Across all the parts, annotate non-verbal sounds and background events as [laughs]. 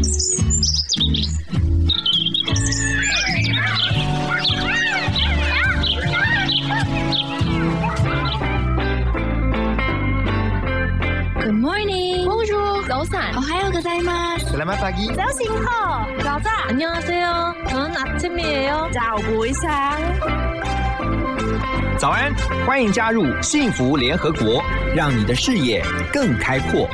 Good morning. Bonjour.早安. 오하요 고자이마스. Selamat pagi. 早醒好. 가자. 안녕하세요. 저는 아침이에요. 早不一下.早安，欢迎加入幸福联合国，让你的视野更开阔。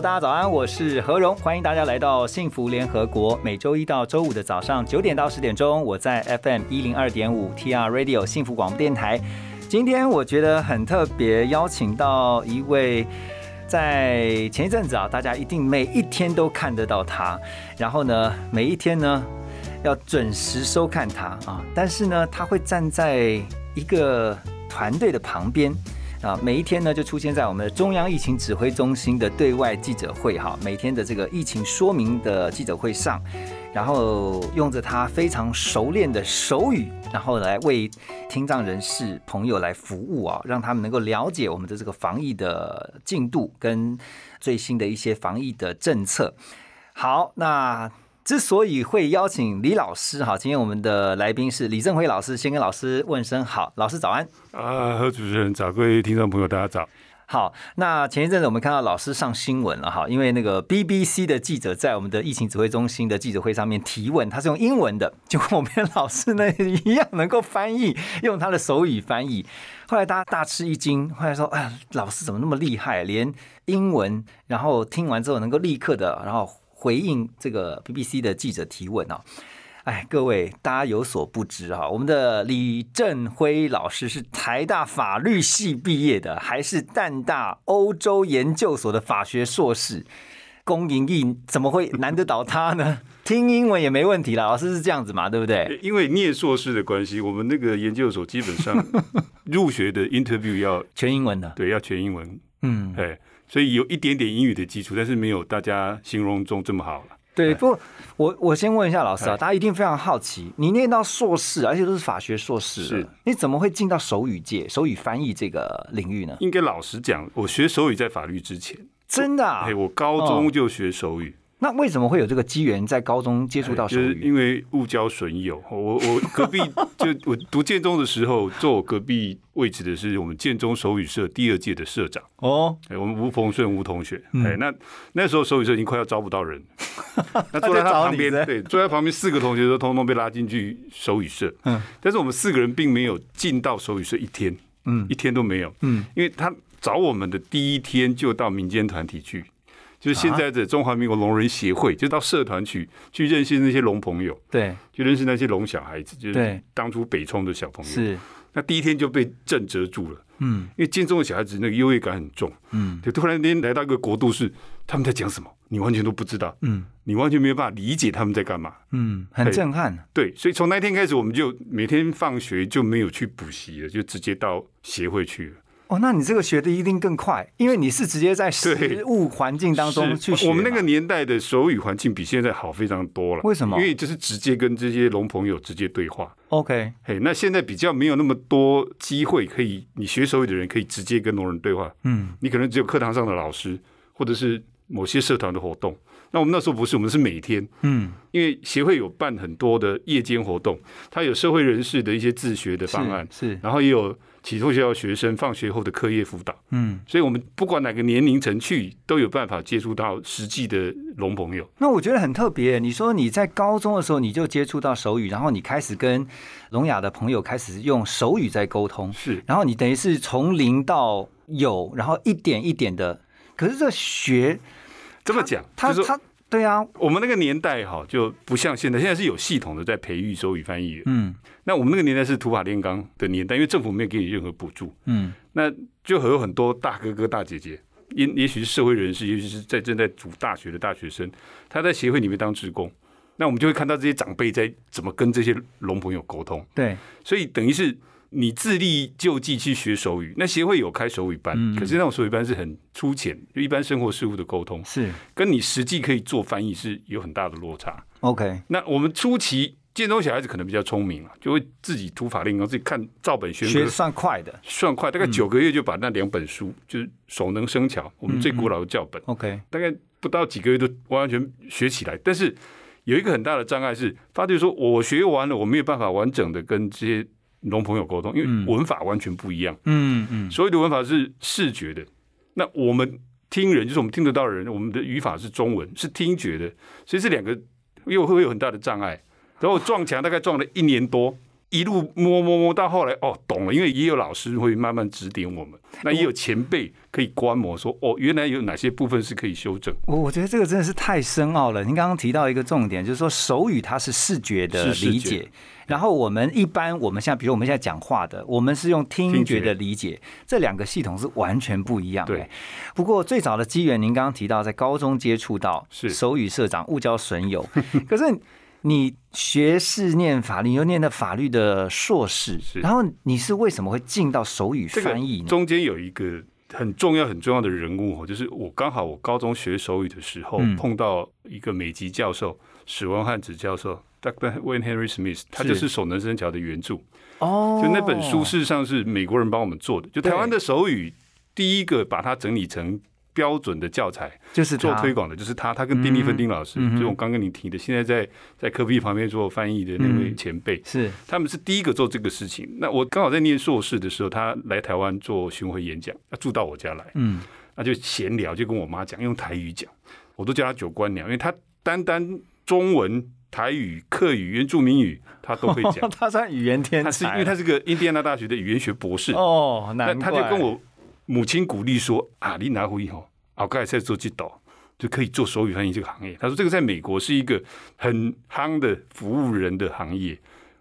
大家早安，我是何荣，欢迎大家来到幸福联合国。每周一到周五的早上九点到十点钟，我在 FM 一零二点五 TR Radio 幸福广播电台。今天我觉得很特别，邀请到一位在前一阵子啊，大家一定每一天都看得到他，然后呢，每一天呢要准时收看他啊，但是呢，他会站在一个团队的旁边。啊，每一天呢就出现在我们的中央疫情指挥中心的对外记者会哈，每天的这个疫情说明的记者会上，然后用着他非常熟练的手语，然后来为听障人士朋友来服务啊，让他们能够了解我们的这个防疫的进度跟最新的一些防疫的政策。好，那。之所以会邀请李老师哈，今天我们的来宾是李正辉老师，先跟老师问声好，老师早安。啊，何主持人早，各位听众朋友，大家早。好，那前一阵子我们看到老师上新闻了哈，因为那个 BBC 的记者在我们的疫情指挥中心的记者会上面提问，他是用英文的，就跟我们老师呢 [laughs] 一样能够翻译，用他的手语翻译。后来大家大吃一惊，后来说，哎，老师怎么那么厉害，连英文，然后听完之后能够立刻的，然后。回应这个 BBC 的记者提问啊，哎，各位大家有所不知哈，我们的李振辉老师是台大法律系毕业的，还是淡大欧洲研究所的法学硕士。龚莹莹怎么会难得倒他呢？[laughs] 听英文也没问题啦，老师是这样子嘛，对不对？因为念硕士的关系，我们那个研究所基本上入学的 interview 要全英文的，对，要全英文。嗯，对。所以有一点点英语的基础，但是没有大家形容中这么好了。对，不，我我先问一下老师啊，大家一定非常好奇，你念到硕士，而且都是法学硕士，是，你怎么会进到手语界、手语翻译这个领域呢？应该老实讲，我学手语在法律之前，真的，哎，我高中就学手语。那为什么会有这个机缘在高中接触到手语？因为误交损友，我我 [laughs] 隔壁就我读建中的时候，坐我隔壁位置的是我们建中手语社第二届的社长。哦，哎，我们吴逢顺吴同学，哎，那那时候手语社已经快要招不到人，[laughs] 那坐在他旁边，对，坐在旁边四个同学都通通被拉进去手语社，嗯，但是我们四个人并没有进到手语社一天，嗯，一天都没有，嗯，因为他找我们的第一天就到民间团体去。就是现在的中华民国聋人协会，就到社团去去认识那些聋朋友，对，去认识那些聋小孩子，就是当初北冲的小朋友。是，那第一天就被震折住了，嗯，因为建中的小孩子那个优越感很重，嗯，就突然间来到一个国度，是他们在讲什么，你完全都不知道，嗯，你完全没有办法理解他们在干嘛，嗯，很震撼。对，所以从那天开始，我们就每天放学就没有去补习了，就直接到协会去了。哦，那你这个学的一定更快，因为你是直接在实物环境当中去学。我们那个年代的手语环境比现在好非常多了。为什么？因为就是直接跟这些聋朋友直接对话。OK，嘿，那现在比较没有那么多机会可以，你学手语的人可以直接跟聋人对话。嗯，你可能只有课堂上的老师，或者是某些社团的活动。那我们那时候不是，我们是每天。嗯，因为协会有办很多的夜间活动，它有社会人士的一些自学的方案，是，然后也有。启拓学校学生放学后的课业辅导，嗯，所以我们不管哪个年龄层去，都有办法接触到实际的聋朋友。那我觉得很特别。你说你在高中的时候你就接触到手语，然后你开始跟聋哑的朋友开始用手语在沟通，是，然后你等于是从零到有，然后一点一点的。可是这学这么讲，他他。对啊，我们那个年代哈就不像现在，现在是有系统的在培育手语翻译嗯，那我们那个年代是土法炼钢的年代，因为政府没有给你任何补助。嗯，那就有很多大哥哥大姐姐，也也许是社会人士，也许是在正在读大学的大学生，他在协会里面当职工。那我们就会看到这些长辈在怎么跟这些聋朋友沟通。对，所以等于是。你自力救济去学手语，那协会有开手语班，可是那种手语班是很粗浅，就一般生活事务的沟通，是。跟你实际可以做翻译是有很大的落差。OK，那我们初期建中小孩子可能比较聪明啊，就会自己涂法令，然后自己看照本宣科，学算快的。算快，大概九个月就把那两本书，就是手能生巧，我们最古老的教本，OK，大概不到几个月都完全学起来。但是有一个很大的障碍是，发觉说我学完了，我没有办法完整的跟这些农朋友沟通，因为文法完全不一样。嗯嗯，所有的文法是视觉的，那我们听人就是我们听得到的人，我们的语法是中文，是听觉的，所以这两个又会有很大的障碍。然后撞墙大概撞了一年多，一路摸摸摸到后来哦懂了，因为也有老师会慢慢指点我们，那也有前辈可以观摩说哦原来有哪些部分是可以修正。我我觉得这个真的是太深奥了。您刚刚提到一个重点，就是说手语它是视觉的理解，然后我们一般我们现在比如我们现在讲话的，我们是用听觉的理解，这两个系统是完全不一样的。对。不过最早的机缘，您刚刚提到在高中接触到是。手语社长误交损友，[laughs] 可是你学士念法律，你又念的法律的硕士，然后你是为什么会进到手语翻译呢？中间有一个很重要很重要的人物哦，就是我刚好我高中学手语的时候、嗯碰到一个美籍教授史文汉子教授，Dr. Wayne Henry Smith，他就是手能生巧的原著。哦就那本书事实上是美国人帮我们做的，就台湾的手语第一个把它整理成标准的教材就是做推广的，就是他，他跟丁立芬丁老师，嗯就我刚跟你提的，现在在在科比旁边做翻译的那位嗯前辈，是。他们是第一个做这个事情。那我刚好在念硕士的时候，他来台湾做巡回演讲，他住到我家来，嗯。那就闲聊，就跟我妈讲，用台语讲，我都叫他九官鸟，因为他单单中文、台语、客语、原住民语他都会讲。[laughs] 他算语言天才，他是因为他是个印第安纳大学的语言学博士，哦，那难他就跟我母亲鼓励说啊，你拿回以后，我刚才在做这导就可以做手语翻译这个行业。他说这个在美国是一个很夯的服务人的行业，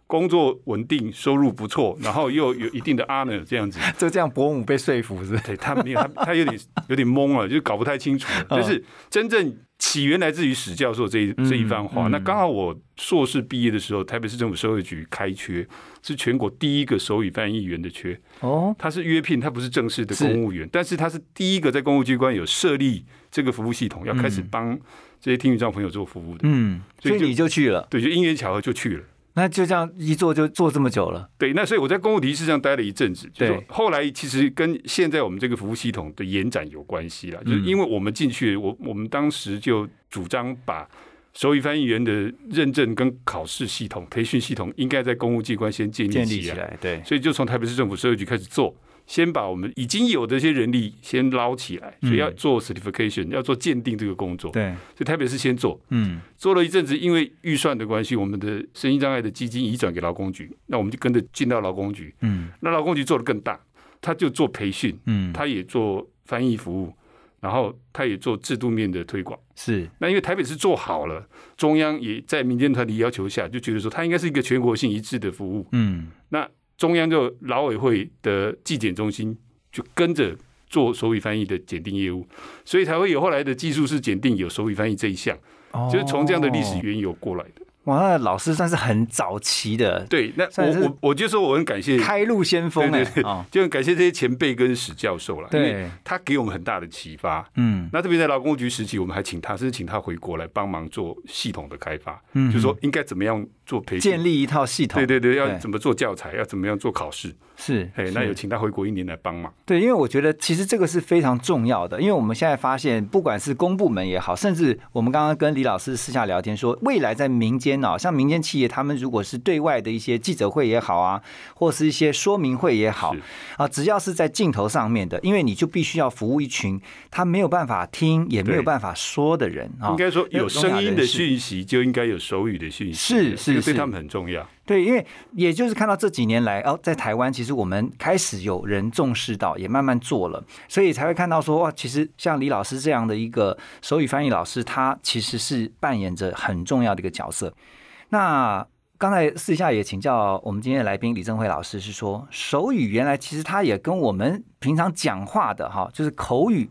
工作稳定，收入不错，然后又有一定的 honor 这样子。[laughs] 就这样伯母被说服是？对他没有，他他有点有点懵了，就搞不太清楚了。但是真正起源来自于史教授这一这一番话。嗯那刚好我硕士毕业的时候，台北市政府社会局开缺，是全国第一个手语翻译员的缺。哦，他是约聘，他不是正式的公务员，但是他是第一个在公务机关有设立这个服务系统，要开始帮这些听语障朋友做服务的。嗯，所以你就去了，对，就因缘巧合就去了。那就这样一做就做这么久了，对，那所以我在公务提示上待了一阵子，就对。是后来其实跟现在我们这个服务系统的延展有关系了，就是因为我们进去，我我们当时就主张把手语翻译员的认证跟考试系统、培训系统应该在公务机关先建立起来，对，所以就从台北市政府社会局开始做，先把我们已经有的一些人力先捞起来，所以要做 certification，要做鉴定这个工作。对，所以台北市先做，嗯，做了一阵子，因为预算的关系，我们的身心障碍的基金移转给劳工局，那我们就跟着进到劳工局。嗯那劳工局做的更大，他就做培训，嗯，他也做翻译服务，然后他也做制度面的推广。是那因为台北市做好了，中央也在民间团体要求下，就觉得说它应该是一个全国性一致的服务。嗯那中央就劳委会的纪检中心就跟着做手语翻译的检定业务，所以才会有后来的技术式检定有手语翻译这一项，就是从这样的历史哦缘由过来的。哇，那老师算是很早期的。对，那我我我就说我很感谢，开路先锋哎就很感谢这些前辈跟史教授了，因对为他给我们很大的启发。嗯。那特别在劳工局时期，我们还请他，甚至请他回国来帮忙做系统的开发，嗯。就说应该怎么样做培训。建。立一套系统，对对对，要怎么做教材，要怎么样做考试，是，哎，那有请他回国一年来帮忙。对，因为我觉得其实这个是非常重要的，因为我们现在发现，不管是公部门也好，甚至我们刚刚跟李老师私下聊天说，未来在民间啊，像民间企业，他们如果是对外的一些记者会也好啊，或是一些说明会也好啊，只要是在镜头上面的，因为你就必须要服务一群他没有办法听也没有对办法说的人啊。应该说有声音的讯息，就应该有手语的讯息，是是对他们很重要。对，因为也就是看到这几年来，哦，在台湾其实我们开始有人重视到，也慢慢做了，所以才会看到说，哇，其实像李老师这样的一个手语翻译老师，他其实是扮演着很重要的一个角色。那刚才私下也请教我们今天的来宾李正辉老师，是说手语原来其实它也跟我们平常讲话的哈，就是口语。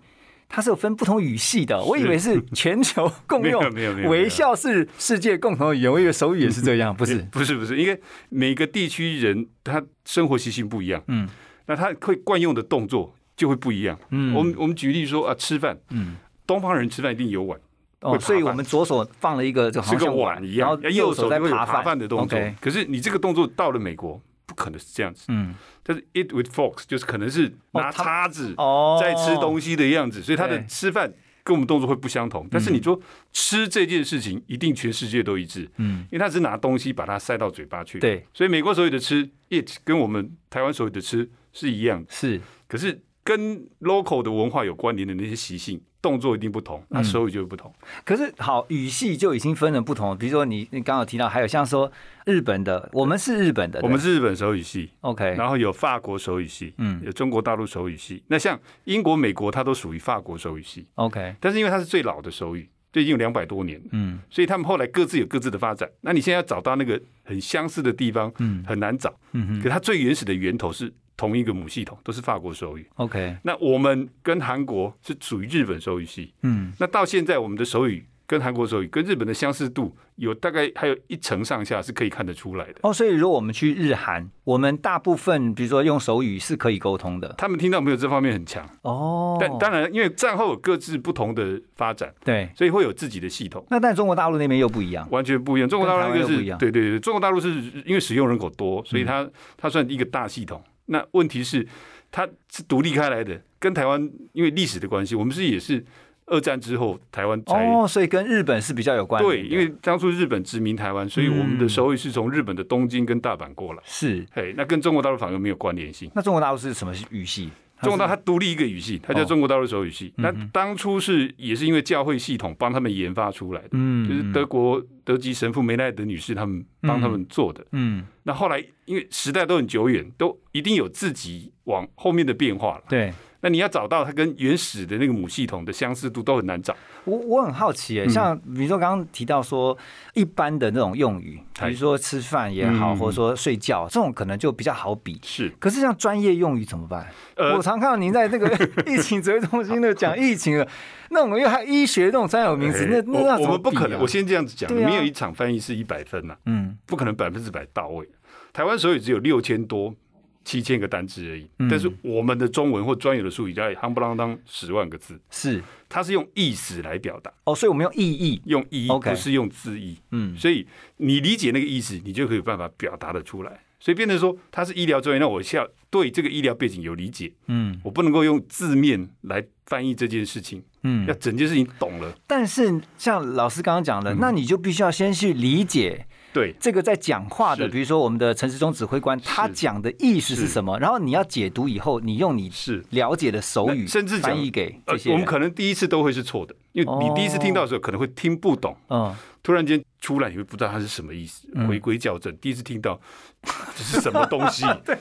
它是有分不同语系的，我以为是全球共用，[laughs] 没有没有没有微笑是世界共同语言，我以为手语也是这样，不是？[laughs] 不是不是，因为每个地区人他生活习性不一样，嗯。那他会惯用的动作就会不一样。嗯。我们我们举例说啊，吃饭，嗯。东方人吃饭一定有碗，哦，所以我们左手放了一个，就好像碗一样，然后右手在扒扒饭的动作。可是你这个动作到了美国，不可能是这样子。嗯，但是 eat with forks 就是可能是拿叉子在吃东西的样子，所以他的吃饭跟我们动作会不相同。但是你说吃这件事情，一定全世界都一致。嗯，因为他是拿东西把它塞到嘴巴去。对，所以美国所有的吃 eat 跟我们台湾所有的吃是一样的。是，可是跟 local 的文化有关联的那些习性。动作一定不同，那手语就会不同。可是好语系就已经分了不同，比如说你你刚刚提到，还有像说日本的，我们是日本的，我们是日本手语系，OK，然后有法国手语系，嗯，有中国大陆手语系。那像英国、美国，它都属于法国手语系，OK。但是因为它是最老的手语，就已经有两百多年，嗯，所以他们后来各自有各自的发展。那你现在要找到那个很相似的地方，嗯，很难找，嗯可它最原始的源头是。同一个母系统都是法国手语，OK。那我们跟韩国是属于日本手语系，嗯。那到现在我们的手语跟韩国手语跟日本的相似度有大概还有一成上下是可以看得出来的。哦，所以如果我们去日韩，我们大部分比如说用手语是可以沟通的，他们听到没有这方面很强哦。但当然，因为战后有各自不同的发展，对，所以会有自己的系统。那但中国大陆那边又不一样，完全不一样。中国大陆那个是，对对对，中国大陆是因为使用人口多，所以它它算一个大系统。那问题是，它是独立开来的，跟台湾因为历史的关系，我们是也是二战之后台湾才哦，所以跟日本是比较有关。对，因为当初日本殖民台湾，所以我们的手语是从日本的东京跟大阪过来。是，嘿，那跟中国大陆反而没有关联性。那中国大陆是什么语系？中国大陆它独立一个语系，它叫中国大陆手语系。那当初是也是因为教会系统帮他们研发出来的，嗯，就是德国德吉神父梅奈德女士他们帮他们做的，嗯。那后来因为时代都很久远，都一定有自己往后面的变化了，对。那你要找到它跟原始的那个母系统的相似度都很难找。我我很好奇诶，像比如说刚刚提到说一般的那种用语，比如说吃饭也好，或者说睡觉这种，可能就比较好比。是，可是像专业用语怎么办？我常看到您在那个 [laughs] 疫情指挥中心的讲疫情的 [laughs] 那我们，又还医学这种专有名词，那那我们不可能。我先这样子讲，没有一场翻译是一百分呐，嗯，不可能百分之百到位。台湾所以只有六千多。七千个单字而已，但是我们的中文或专有的术语在夯不啷当十万个字，是。它是用意思来表达。哦，所以我们用意义，用意义不是用字义，嗯，所以你理解那个意思，你就可以有办法表达的出来。所以变成说它是医疗专业，那我需要对这个医疗背景有理解，嗯，我不能够用字面来翻译这件事情，嗯，要整件事情懂了。但是像老师刚刚讲的，那你就必须要先去理解。对这个在讲话的，比如说我们的陈时中指挥官，他讲的意思是什么？然后你要解读以后，你用你是了解的手语，甚至翻译给这些。我们可能第一次都会是错的，因为你第一次听到的时候可能会听不懂。嗯，突然间出来，你会不知道它是什么意思，回归校正。第一次听到 [laughs] 这是什么东西，[laughs] 对，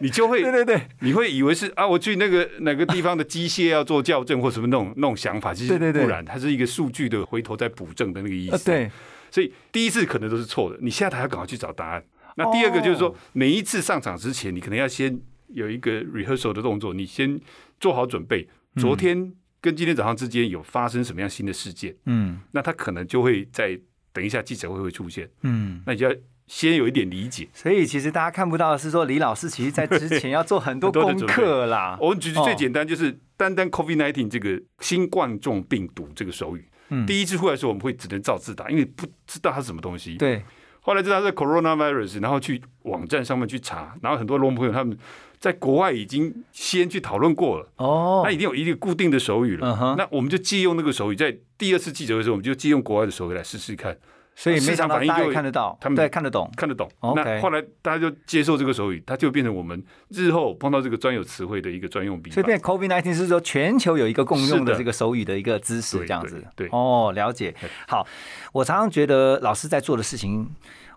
你就会对对对，你会以为是啊，我去那个哪个地方的机械要做校正或什么那种那种想法，其实不然，它是一个数据的回头再补正的那个意思。对。所以第一次可能都是错的，你下台要赶快去找答案。那第二个就是说，每一次上场之前，你可能要先有一个 rehearsal 的动作，你先做好准备。昨天跟今天早上之间有发生什么样新的事件？嗯，那他可能就会在等一下记者会会出现。嗯，那你就要先有一点理解。所以其实大家看不到的是说，李老师其实在之前要做很多 [laughs] 功课啦。我们举最简单就是单单 COVID nineteen 这个新冠状病毒这个手语。第一次出来的时候，我们会只能照字打，因为不知道它是什么东西。对，后来知道是 coronavirus，然后去网站上面去查，然后很多龙朋友他们在国外已经先去讨论过了。哦，那已经有一个固定的手语了。那我们就借用那个手语，在第二次记者的时候，我们就借用国外的手语来试试看。所以市场反应就看得到，他们对看得懂，看得懂。那后来大家就接受这个手语，它就变成我们日后碰到这个专有词汇的一个专用笔。所以变 COVID nineteen 是说全球有一个共用的这个手语的一个知识，这样子。对，哦，了解。好，我常常觉得老师在做的事情，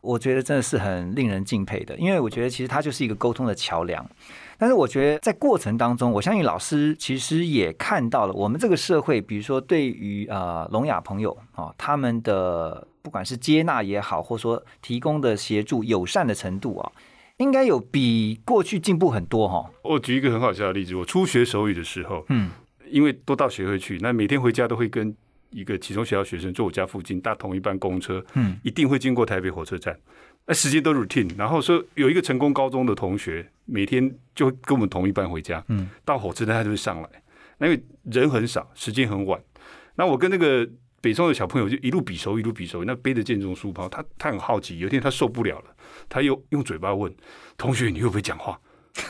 我觉得真的是很令人敬佩的，因为我觉得其实它就是一个沟通的桥梁。但是我觉得在过程当中，我相信老师其实也看到了我们这个社会，比如说对于呃聋哑朋友啊，他们的。不管是接纳也好，或者说提供的协助友善的程度啊，应该有比过去进步很多哈。我举一个很好笑的例子，我初学手语的时候，嗯，因为都到学会去，那每天回家都会跟一个启聪学校学生坐我家附近搭同一班公车，嗯，一定会经过台北火车站，那时间都 routine。然后说有一个成功高中的同学，每天就跟我们同一班回家，嗯，到火车站他就会上来，因为人很少，时间很晚，那我跟那个。北中的小朋友就一路比手一路比手，那背着建中书包，他他很好奇，有一天他受不了了，他又用嘴巴问同学你会不会讲话？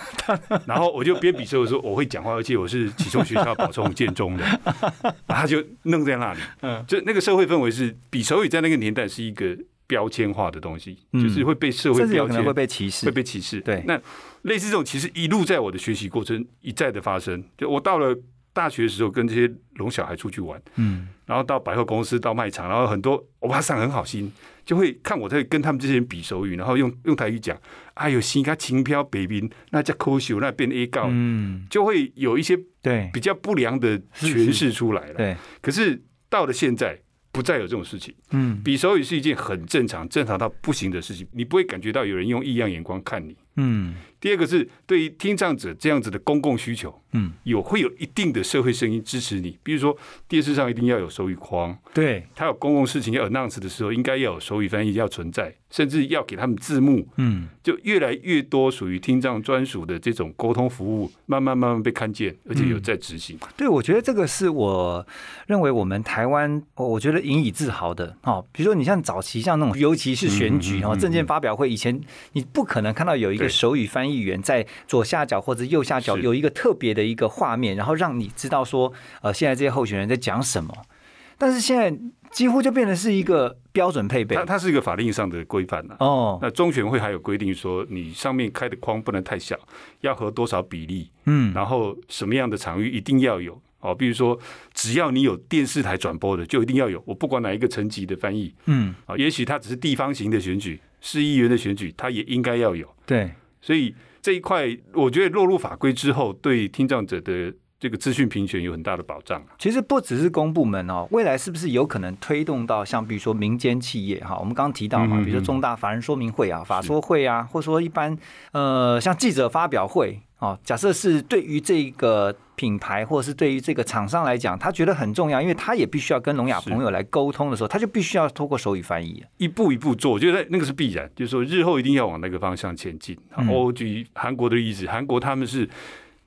[laughs] 然后我就边比手说我会讲话，而且我是启中学校保送建中的，[laughs] 然后他就愣在那里。嗯，就那个社会氛围是比手语在那个年代是一个标签化的东西，就是会被社会标签会被歧视，会被歧视。对，那类似这种其实一路在我的学习过程一再的发生。就我到了大学的时候，跟这些聋小孩出去玩，嗯，然后到百货公司、到卖场，然后很多欧巴桑很好心。就会看我在跟他们这些人比手语，然后用用台语讲，哎呦，心卡轻飘北冰，那叫抠秀，那变 A 告，嗯，就会有一些对比较不良的诠释出来了。对，可是到了现在，不再有这种事情。嗯，比手语是一件很正常、正常到不行的事情，你不会感觉到有人用异样眼光看你。嗯，第二个是对于听障者这样子的公共需求，嗯，有会有一定的社会声音支持你。比如说电视上一定要有手语框，对，他有公共事情要 announce 的时候，应该要有手语翻译要存在。甚至要给他们字幕，嗯，就越来越多属于听障专属的这种沟通服务，慢慢慢慢被看见，而且有在执行。对，我觉得这个是我认为我们台湾，我觉得引以自豪的。哦，比如说你像早期像那种，尤其是选举哦，证件发表会，以前你不可能看到有一个手语翻译员在左下角或者右下角有一个特别的一个画面，然后让你知道说，呃，现在这些候选人在讲什么。但是现在几乎就变成是一个标准配备，它它是一个法令上的规范了。哦，那中选会还有规定说，你上面开的框不能太小，要合多少比例？嗯，然后什么样的场域一定要有哦，比如说只要你有电视台转播的，就一定要有。我不管哪一个层级的翻译，嗯，啊，也许它只是地方型的选举，市议员的选举，他也应该要有。对，所以这一块，我觉得落入法规之后，对听障者的。这个资讯平权有很大的保障。其实不只是公部门哦，未来是不是有可能推动到像比如说民间企业哈？我们刚刚提到嘛，比如说重大法人说明会啊、法说会啊，或者说一般呃像记者发表会哦，假设是对于这个品牌或者是对于这个厂商来讲，他觉得很重要，因为他也必须要跟聋哑朋友来沟通的时候，他就必须要透过手语翻译，一步一步做，我觉得那个是必然，就是说日后一定要往那个方向前进。我举韩国的例子，韩国他们是。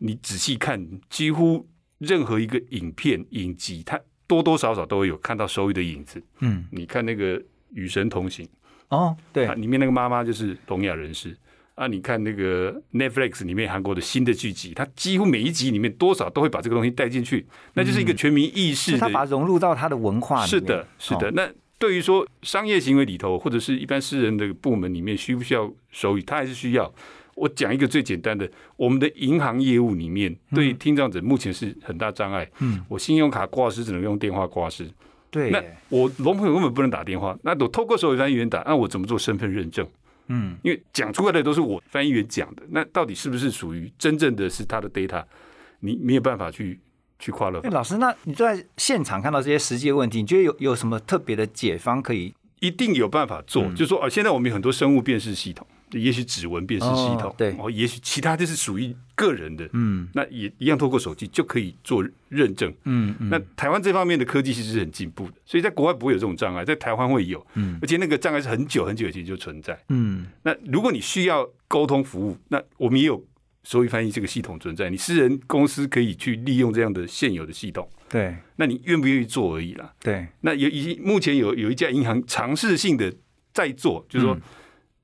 你仔细看，几乎任何一个影片影集，它多多少少都会有看到手语的影子。嗯，你看那个《与神同行》哦，对，里面那个妈妈就是聋哑人士啊。你看那个 Netflix 里面韩国的新的剧集，它几乎每一集里面多少都会把这个东西带进去，那就是一个全民意识。他把融入到他的文化里面。是的，是的。那对于说商业行为里头，或者是一般私人的部门里面，需不需要手语？他还是需要。我讲一个最简单的，我们的银行业务里面，对听障者目前是很大障碍。嗯，我信用卡挂失只能用电话挂失。对，那我聋朋友根本不能打电话，那我透过手语翻译员打，那我怎么做身份认证？嗯，因为讲出来的都是我翻译员讲的，那到底是不是属于真正的是他的 data？你没有办法去去跨了。老师，那你在现场看到这些实际问题，你觉得有有什么特别的解方可以？一定有办法做，就是说啊，现在我们有很多生物辨识系统。也许指纹辨识系统，对，哦，也许其他就是属于个人的，嗯，那也一样，透过手机就可以做认证，嗯嗯。那台湾这方面的科技其实是很进步的，所以在国外不会有这种障碍，在台湾会有，嗯，而且那个障碍是很久很久以前就存在，嗯。那如果你需要沟通服务，那我们也有手语翻译这个系统存在，你私人公司可以去利用这样的现有的系统，对。那你愿不愿意做而已啦，对。那有已目前有有一家银行尝试性的在做，就是说。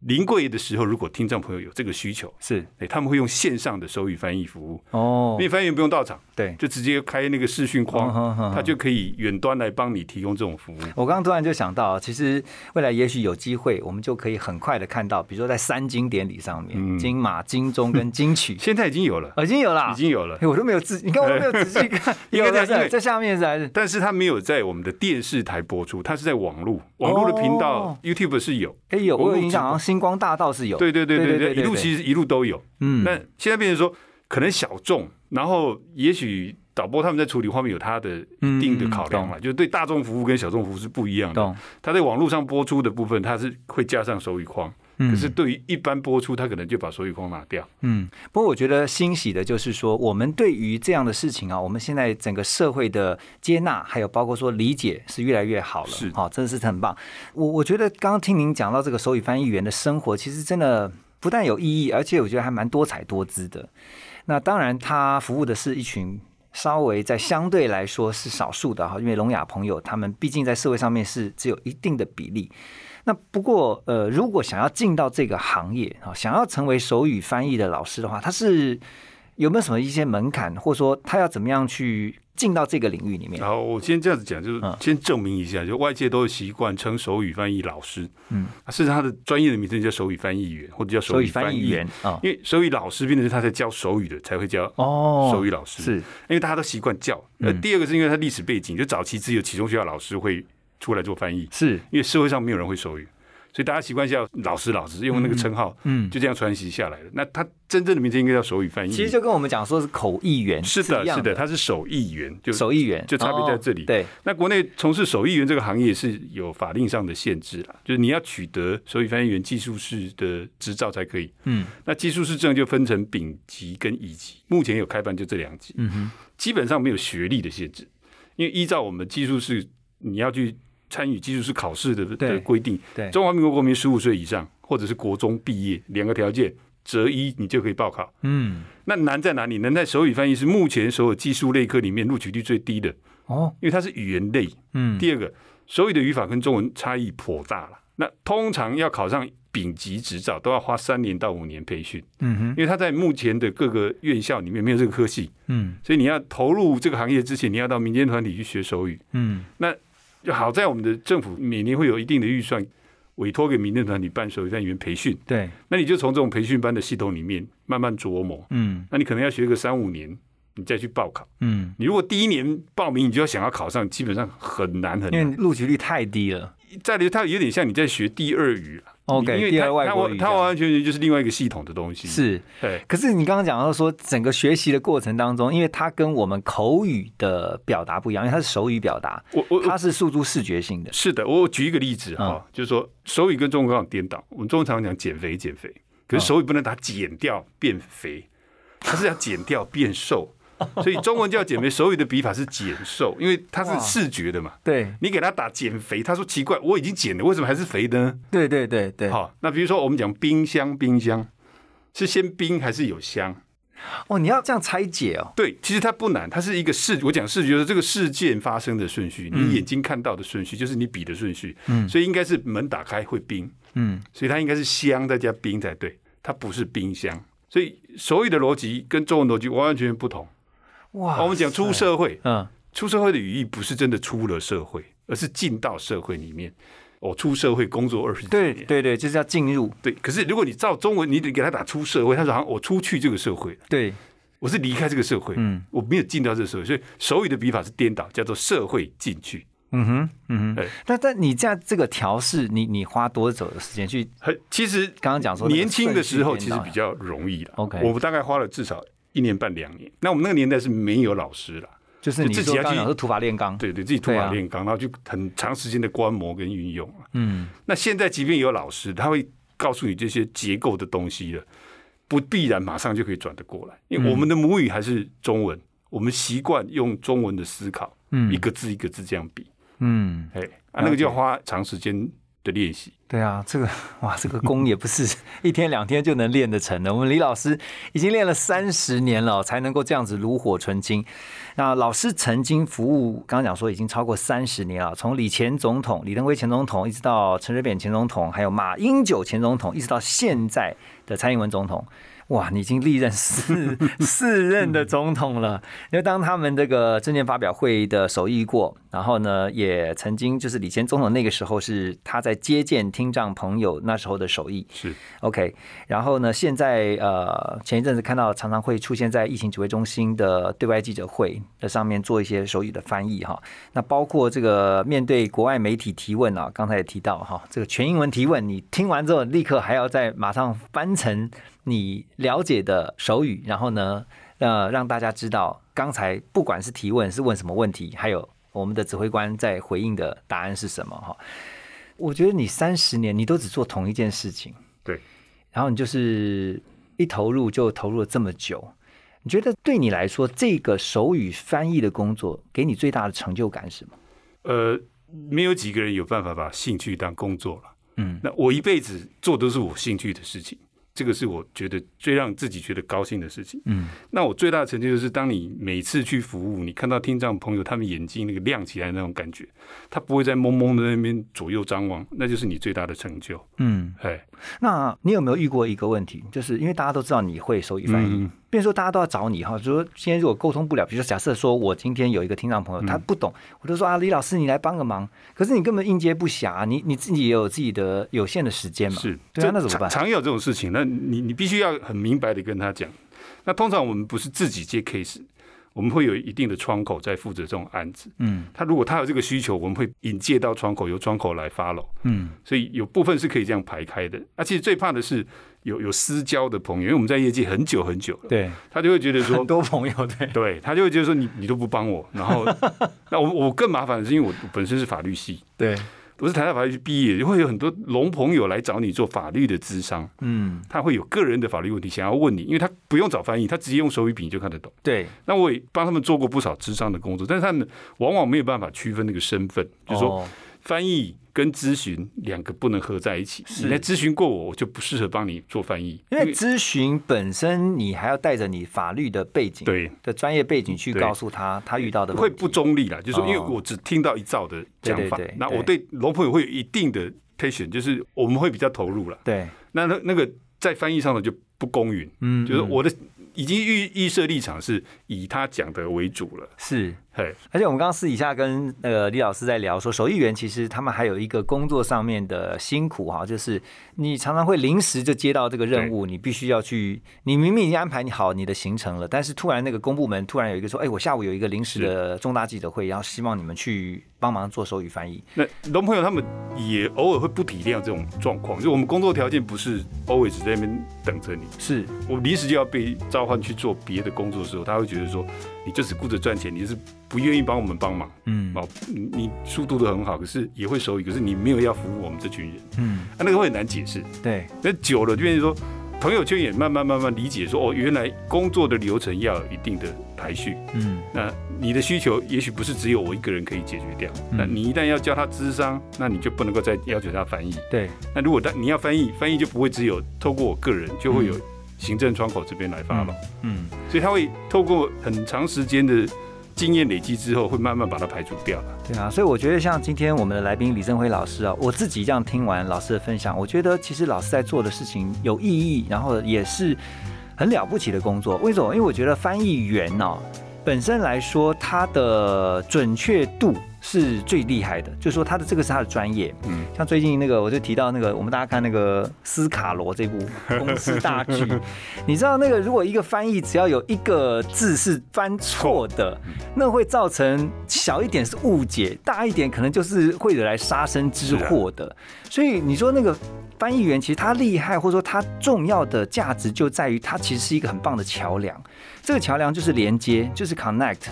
临柜的时候，如果听众朋友有这个需求，是，哎，他们会用线上的手语翻译服务。哦，因为翻译员不用到场，对，就直接开那个视讯框，他就可以远端来帮你提供这种服务。我刚刚突然就想到，其实未来也许有机会，我们就可以很快的看到，比如说在三金典礼上面，金马、金钟跟金曲，[laughs] 现在已经有了，已经有了，已经有了，我都没有仔，你看我都没有仔细看，[laughs] 有在在在下面是还是？但是他没有在我们的电视台播出，他是在网络，网络的频道 YouTube 是有，哎有，我有印象，好像星光大道是有。对对对对对，一路其实一路都有。嗯，那现在变成说可能小众，然后也许导播他们在处理画面有他的一定的考量嘛，就是对大众服务跟小众服务是不一样的。他在网络上播出的部分，他是会加上手语框。可是对于一般播出，他可能就把手语框拿掉。嗯，不过我觉得欣喜的就是说，我们对于这样的事情啊，我们现在整个社会的接纳，还有包括说理解是越来越好了。是，好，真的是很棒。我我觉得刚刚听您讲到这个手语翻译员的生活，其实真的不但有意义，而且我觉得还蛮多彩多姿的。那当然，他服务的是一群。稍微在相对来说是少数的哈，因为聋哑朋友他们毕竟在社会上面是只有一定的比例。那不过呃，如果想要进到这个行业啊，想要成为手语翻译的老师的话，他是有没有什么一些门槛，或者说他要怎么样去？进到这个领域里面。好，我先这样子讲，就是先证明一下，就外界都习惯称手语翻译老师，嗯，事实上他的专业的名称叫手语翻译员或者叫手语翻译员啊。因为手语老师变成是他在教手语的才会叫哦手语老师，是因为大家都习惯叫。呃，第二个是因为他历史背景，就早期只有启中学校老师会出来做翻译，是因为社会上没有人会手语。所以大家习惯叫老师，老师用那个称号，嗯，就这样传习下来了。那他真正的名字应该叫手语翻译。其实就跟我们讲说是口译员，是的，是的，他是手译员，就手译员，就差别在这里。对，那国内从事手译员这个行业是有法令上的限制了，就是你要取得手语翻译员技术士的执照才可以。嗯，那技术士证就分成丙级跟乙级，目前有开办就这两级。嗯哼，基本上没有学历的限制，因为依照我们技术士，你要去。参与技术是考试的的规定，对中华民国国民十五岁以上，或者是国中毕业，两个条件择一，你就可以报考。嗯，那难在哪里？难在手语翻译是目前所有技术类科里面录取率最低的哦，因为它是语言类。嗯，第二个手语的语法跟中文差异颇大了。那通常要考上丙级执照，都要花三年到五年培训。嗯哼，因为他在目前的各个院校里面没有这个科系。嗯，所以你要投入这个行业之前，你要到民间团体去学手语。嗯，那。就好在我们的政府每年会有一定的预算，委托给民政团体办手语在里面培训。对，那你就从这种培训班的系统里面慢慢琢磨。嗯，那你可能要学个三五年，你再去报考。嗯，你如果第一年报名，你就要想要考上，基本上很难很难，因为录取率太低了。再来，它有点像你在学第二语 OK，因为它它它完完全全就是另外一个系统的东西。是，对。可是你刚刚讲到说，整个学习的过程当中，因为它跟我们口语的表达不一样，因为它是手语表达，我我它是诉诸视觉性的。是的，我举一个例子哈，就是说手语跟中文刚好颠倒。我们中文常常讲减肥减肥，可是手语不能把它减掉变肥，它是要减掉变瘦。[laughs] 所以中文叫减肥，手语的笔法是减瘦，因为它是视觉的嘛。对，你给他打减肥，他说奇怪，我已经减了，为什么还是肥呢？对对对对。好，那比如说我们讲冰箱，冰箱是先冰还是有香？哦，你要这样拆解哦。对，其实它不难，它是一个视，我讲视觉是这个事件发生的顺序，你眼睛看到的顺序就是你笔的顺序。嗯，所以应该是门打开会冰。嗯，所以它应该是香再加冰才对，它不是冰箱。所以手语的逻辑跟中文逻辑完完全全不同。哇，我们讲出社会，嗯，出社会的语义不是真的出了社会，而是进到社会里面。我出社会工作二十年，对对对，就是要进入。对，可是如果你照中文，你得给他打出社会，他说好像我出去这个社会，对，我是离开这个社会，嗯，我没有进到这个社会，所以手语的笔法是颠倒，叫做社会进去。嗯哼，嗯哼，那但你这样这个调试，你你花多久的时间去？其实刚刚讲说，年轻的时候其实比较容易了。OK，我大概花了至少。一年半两年，那我们那个年代是没有老师了，就是你自己要去是土法炼钢，对对，自己土法炼钢，然后就很长时间的观摩跟运用嗯，那现在即便有老师，他会告诉你这些结构的东西了，不必然马上就可以转得过来，因为我们的母语还是中文，我们习惯用中文的思考，嗯，一个字一个字这样比，嗯，哎，啊，那个就要花长时间。的练习，对啊，这个 [laughs] 哇，这个功也不是 [laughs] 一天两天就能练得成的。我们李老师已经练了三十年了，才能够这样子炉火纯青。那老师曾经服务，刚刚讲说已经超过三十年了，从李前总统、李登辉前总统，一直到陈水扁前总统，还有马英九前总统，一直到现在的蔡英文总统。哇，你已经历任四 [laughs] 四任的总统了。因为当他们这个证件发表会的首议过，然后呢，也曾经就是李前总统那个时候是他在接见听障朋友那时候的首议。是 OK。然后呢，现在呃前一阵子看到常常会出现在疫情指挥中心的对外记者会的上面做一些手语的翻译哈。那包括这个面对国外媒体提问啊，刚才也提到哈，这个全英文提问，你听完之后立刻还要再马上翻成。你了解的手语，然后呢，呃，让大家知道刚才不管是提问是问什么问题，还有我们的指挥官在回应的答案是什么哈。我觉得你三十年你都只做同一件事情，对，然后你就是一投入就投入了这么久，你觉得对你来说这个手语翻译的工作给你最大的成就感是什么？呃，没有几个人有办法把兴趣当工作了，嗯，那我一辈子做都是我兴趣的事情。这个是我觉得最让自己觉得高兴的事情。嗯，那我最大的成就就是，当你每次去服务，你看到听障朋友他们眼睛那个亮起来那种感觉，他不会在懵懵的那边左右张望，那就是你最大的成就。嗯，哎，那你有没有遇过一个问题，就是因为大家都知道你会手语翻译，变说大家都要找你哈，就说今天如果沟通不了，比如说假设说我今天有一个听障朋友，他不懂，我就说啊，李老师你来帮个忙，可是你根本应接不暇，你你自己也有自己的有限的时间嘛，是，对啊，那怎么办？常有这种事情，那你你必须要很明白的跟他讲。那通常我们不是自己接 case，我们会有一定的窗口在负责这种案子。嗯，他如果他有这个需求，我们会引介到窗口，由窗口来 follow。嗯，所以有部分是可以这样排开的。那其实最怕的是有有私交的朋友，因为我们在业界很久很久了，对，他就会觉得说很多朋友对，[laughs] 对他就会觉得说你你都不帮我，然后 [laughs] 那我我更麻烦的是因为我本身是法律系，对。不是台大法律系毕业，就会有很多龙朋友来找你做法律的咨商。嗯，他会有个人的法律问题想要问你，因为他不用找翻译，他直接用手语笔就看得懂。对，那我也帮他们做过不少咨商的工作，但是他们往往没有办法区分那个身份，就说翻译。跟咨询两个不能合在一起。你来咨询过我，我就不适合帮你做翻译。因为咨询本身，你还要带着你法律的背景、对的专业背景去告诉他他遇到的会不中立啦。就是，因为我只听到一兆的讲法，那我对龙朋友会有一定的 patient，就是我们会比较投入了。对，那那那个在翻译上的就不公允。嗯，就是我的。已经预预设立场是以他讲的为主了，是，嘿，而且我们刚刚私底下跟那个李老师在聊说，手艺员其实他们还有一个工作上面的辛苦哈，就是你常常会临时就接到这个任务，你必须要去，你明明已经安排你好你的行程了，但是突然那个公部门突然有一个说，哎，我下午有一个临时的重大记者会，然后希望你们去帮忙做手语翻译。那龙朋友他们也偶尔会不体谅这种状况，就我们工作条件不是 always 在那边等着你，是。我临时就要被召唤去做别的工作的时候，他会觉得说，你就只顾着赚钱，你是不愿意帮我们帮忙。嗯，哦，你书读的很好，可是也会手语，可是你没有要服务我们这群人。嗯，啊，那个会很难解释。对，那久了就变成说，朋友圈也慢慢慢慢理解说，哦，原来工作的流程要有一定的排序。嗯，那你的需求也许不是只有我一个人可以解决掉。那你一旦要教他智商，那你就不能够再要求他翻译。对，那如果他你要翻译，翻译就不会只有透过我个人，就会有。行政窗口这边来发了，嗯，所以他会透过很长时间的经验累积之后，会慢慢把它排除掉了。对啊，所以我觉得像今天我们的来宾李正辉老师啊，我自己这样听完老师的分享，我觉得其实老师在做的事情有意义，然后也是很了不起的工作。为什么？因为我觉得翻译员呢，本身来说，他的准确度。是最厉害的，就是说他的这个是他的专业。嗯，像最近那个，我就提到那个，我们大家看那个斯卡罗这部 [laughs] 公司大剧，你知道那个如果一个翻译只要有一个字是翻错的，那会造成小一点是误解，大一点可能就是会惹来杀身之祸的。所以你说那个翻译员其实他厉害，或者说他重要的价值就在于他其实是一个很棒的桥梁。这个桥梁就是连接，就是 connect，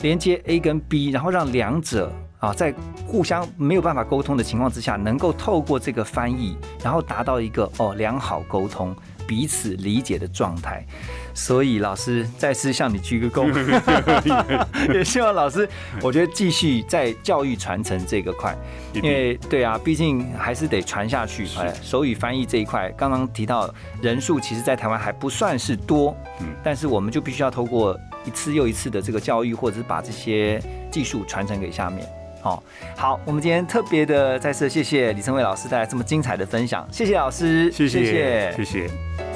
连接 A 跟 B，然后让两者啊在互相没有办法沟通的情况之下，能够透过这个翻译，然后达到一个哦良好沟通。彼此理解的状态，所以老师再次向你鞠个躬，[laughs] 也希望老师，我觉得继续在教育传承这个块，因为对啊，毕竟还是得传下去。哎，手语翻译这一块，刚刚提到人数，其实在台湾还不算是多，嗯，但是我们就必须要透过一次又一次的这个教育，或者是把这些技术传承给下面。好，好，我们今天特别的再次谢谢李成伟老师带来这么精彩的分享，谢谢老师，谢谢，谢谢。